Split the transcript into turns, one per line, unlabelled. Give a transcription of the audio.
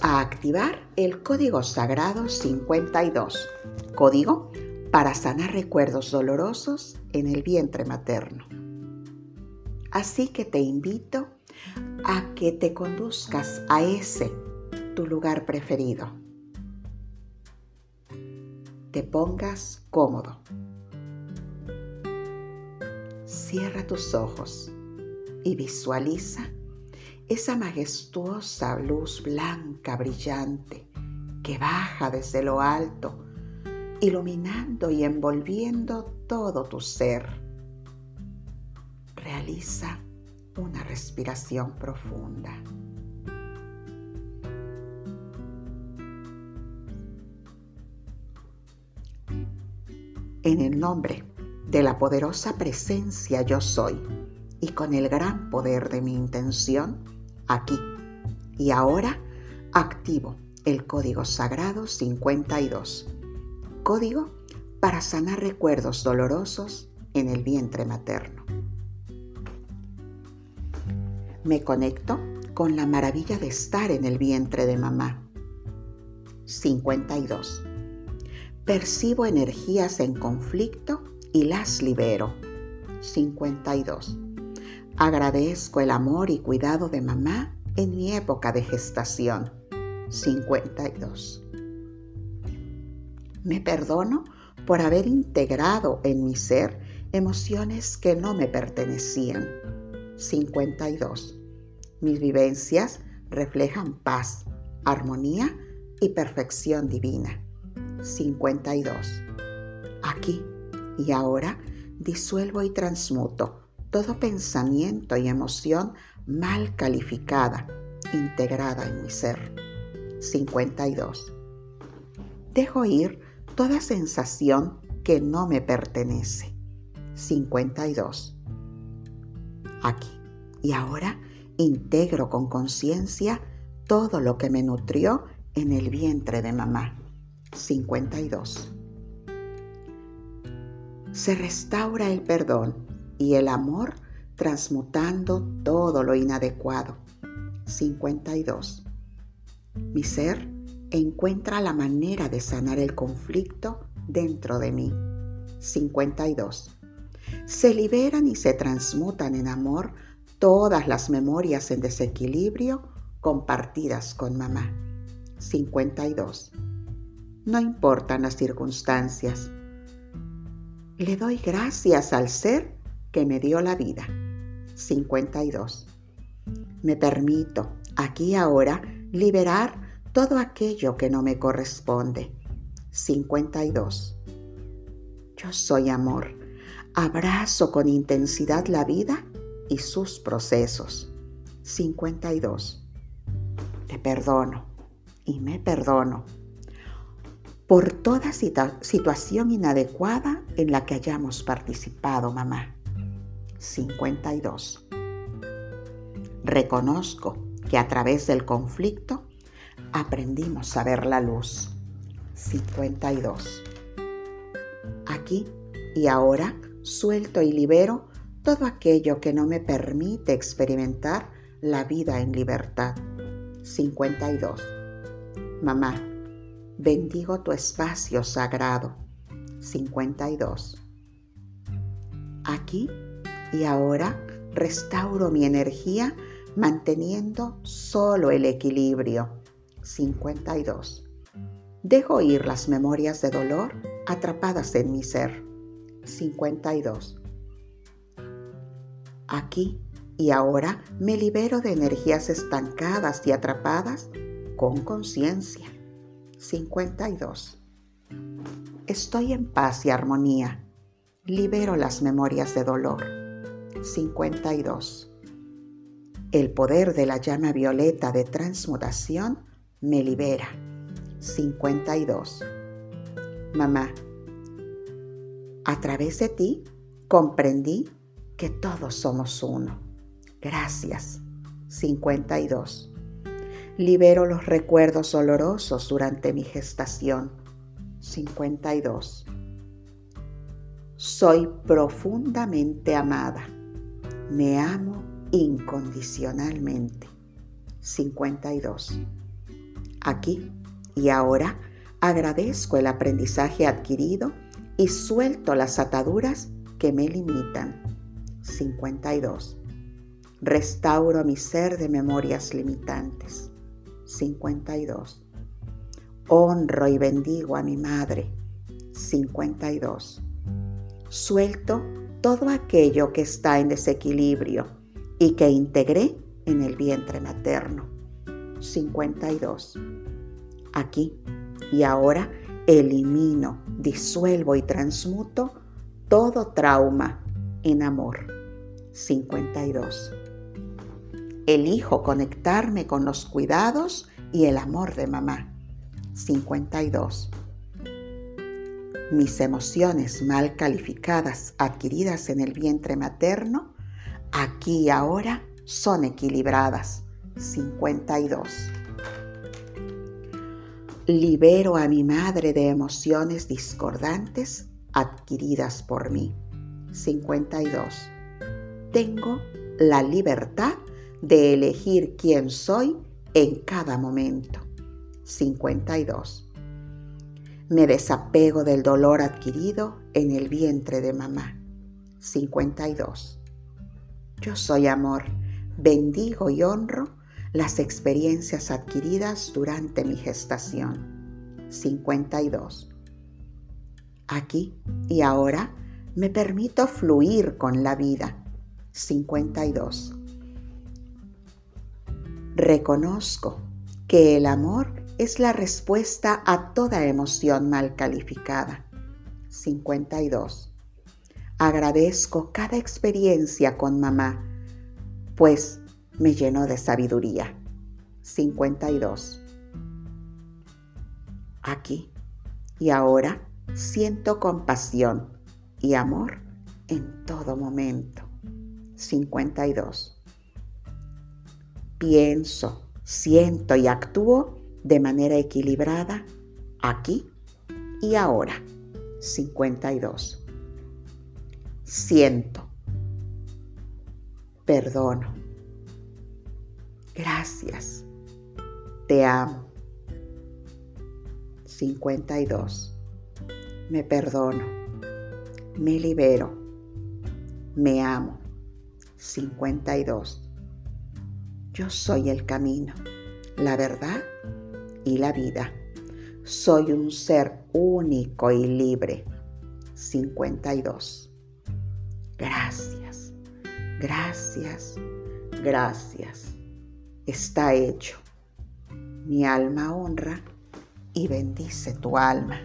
A activar el código sagrado 52, código para sanar recuerdos dolorosos en el vientre materno. Así que te invito a que te conduzcas a ese, tu lugar preferido. Te pongas cómodo. Cierra tus ojos y visualiza esa majestuosa luz blanca brillante que baja desde lo alto, iluminando y envolviendo todo tu ser. Realiza una respiración profunda. En el nombre de la poderosa presencia yo soy y con el gran poder de mi intención, aquí. Y ahora activo el código sagrado 52. Código para sanar recuerdos dolorosos en el vientre materno. Me conecto con la maravilla de estar en el vientre de mamá. 52. Percibo energías en conflicto y las libero. 52 Agradezco el amor y cuidado de mamá en mi época de gestación. 52. Me perdono por haber integrado en mi ser emociones que no me pertenecían. 52. Mis vivencias reflejan paz, armonía y perfección divina. 52. Aquí y ahora disuelvo y transmuto todo pensamiento y emoción mal calificada, integrada en mi ser. 52. Dejo ir toda sensación que no me pertenece. 52. Aquí y ahora integro con conciencia todo lo que me nutrió en el vientre de mamá. 52. Se restaura el perdón y el amor transmutando todo lo inadecuado. 52. Mi ser encuentra la manera de sanar el conflicto dentro de mí. 52. Se liberan y se transmutan en amor todas las memorias en desequilibrio compartidas con mamá. 52. No importan las circunstancias. Le doy gracias al ser que me dio la vida. 52. Me permito aquí y ahora liberar todo aquello que no me corresponde. 52. Yo soy amor. Abrazo con intensidad la vida y sus procesos. 52. Te perdono y me perdono por toda situación inadecuada en la que hayamos participado, mamá. 52. Reconozco que a través del conflicto aprendimos a ver la luz. 52. Aquí y ahora suelto y libero todo aquello que no me permite experimentar la vida en libertad. 52. Mamá, bendigo tu espacio sagrado. 52. Aquí y ahora restauro mi energía manteniendo solo el equilibrio. 52. Dejo ir las memorias de dolor atrapadas en mi ser. 52. Aquí y ahora me libero de energías estancadas y atrapadas con conciencia. 52. Estoy en paz y armonía. Libero las memorias de dolor. 52. El poder de la llama violeta de transmutación me libera. 52. Mamá, a través de ti comprendí que todos somos uno. Gracias. 52. Libero los recuerdos olorosos durante mi gestación. 52. Soy profundamente amada. Me amo incondicionalmente. 52. Aquí y ahora agradezco el aprendizaje adquirido y suelto las ataduras que me limitan. 52. Restauro mi ser de memorias limitantes. 52. Honro y bendigo a mi madre. 52. Suelto todo aquello que está en desequilibrio y que integré en el vientre materno. 52. Aquí y ahora elimino, disuelvo y transmuto todo trauma en amor. 52. Elijo conectarme con los cuidados y el amor de mamá. 52. Mis emociones mal calificadas adquiridas en el vientre materno, aquí y ahora son equilibradas. 52. Libero a mi madre de emociones discordantes adquiridas por mí. 52. Tengo la libertad de elegir quién soy en cada momento. 52. Me desapego del dolor adquirido en el vientre de mamá. 52. Yo soy amor, bendigo y honro las experiencias adquiridas durante mi gestación. 52. Aquí y ahora me permito fluir con la vida. 52. Reconozco que el amor es la respuesta a toda emoción mal calificada. 52. Agradezco cada experiencia con mamá, pues me llenó de sabiduría. 52. Aquí y ahora siento compasión y amor en todo momento. 52. Pienso, siento y actúo de manera equilibrada aquí y ahora. 52. Siento. Perdono Gracias. Te amo. 52. Me perdono. Me libero. Me amo. 52. Yo soy el camino, la verdad y la vida. Soy un ser único y libre. 52. Gracias, gracias, gracias está hecho. Mi alma honra y bendice tu alma.